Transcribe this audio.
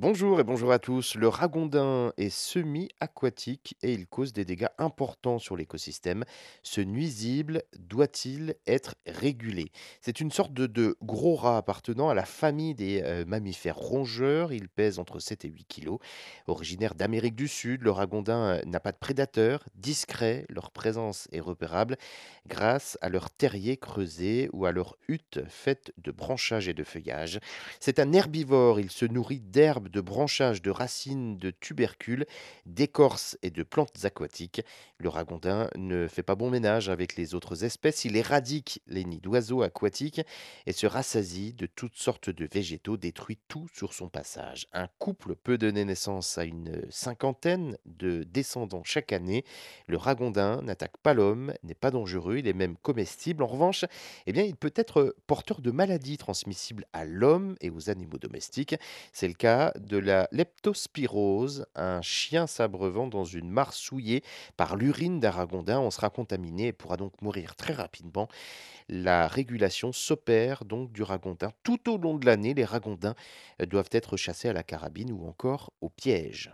Bonjour et bonjour à tous. Le ragondin est semi-aquatique et il cause des dégâts importants sur l'écosystème. Ce nuisible doit-il être régulé? C'est une sorte de, gros rat appartenant à la famille des euh, mammifères rongeurs. Il pèse entre 7 et 8 kilos. Originaire d'Amérique du Sud, le ragondin euh, n'a pas de prédateurs. Discret, leur présence est repérable grâce à leur terrier creusé ou à leur hutte faite de branchages et de feuillage. C'est un herbivore, il se nourrit d'herbes, de branchages, de racines, de tubercules, d'écorces et de plantes aquatiques. Le ragondin ne fait pas bon ménage avec les autres espèces, il éradique les nids d'oiseaux aquatiques et se rassasie de toutes sortes de végétaux, détruit tout sur son passage. Un couple peut donner naissance à une cinquantaine de descendants chaque année. Le ragondin n'attaque pas l'homme, n'est pas dangereux, il est même comestible. En revanche, eh bien, il peut être porteur de maladies transmissibles à l'homme et aux animaux domestiques. C'est le cas de la leptospirose, un chien s'abreuvant dans une mare souillée par l'urine d'un ragondin en sera contaminé et pourra donc mourir très rapidement. La régulation s'opère donc du ragondin. Tout au long de l'année, les ragondins euh, doivent être chassés à la carabine ou encore au piège.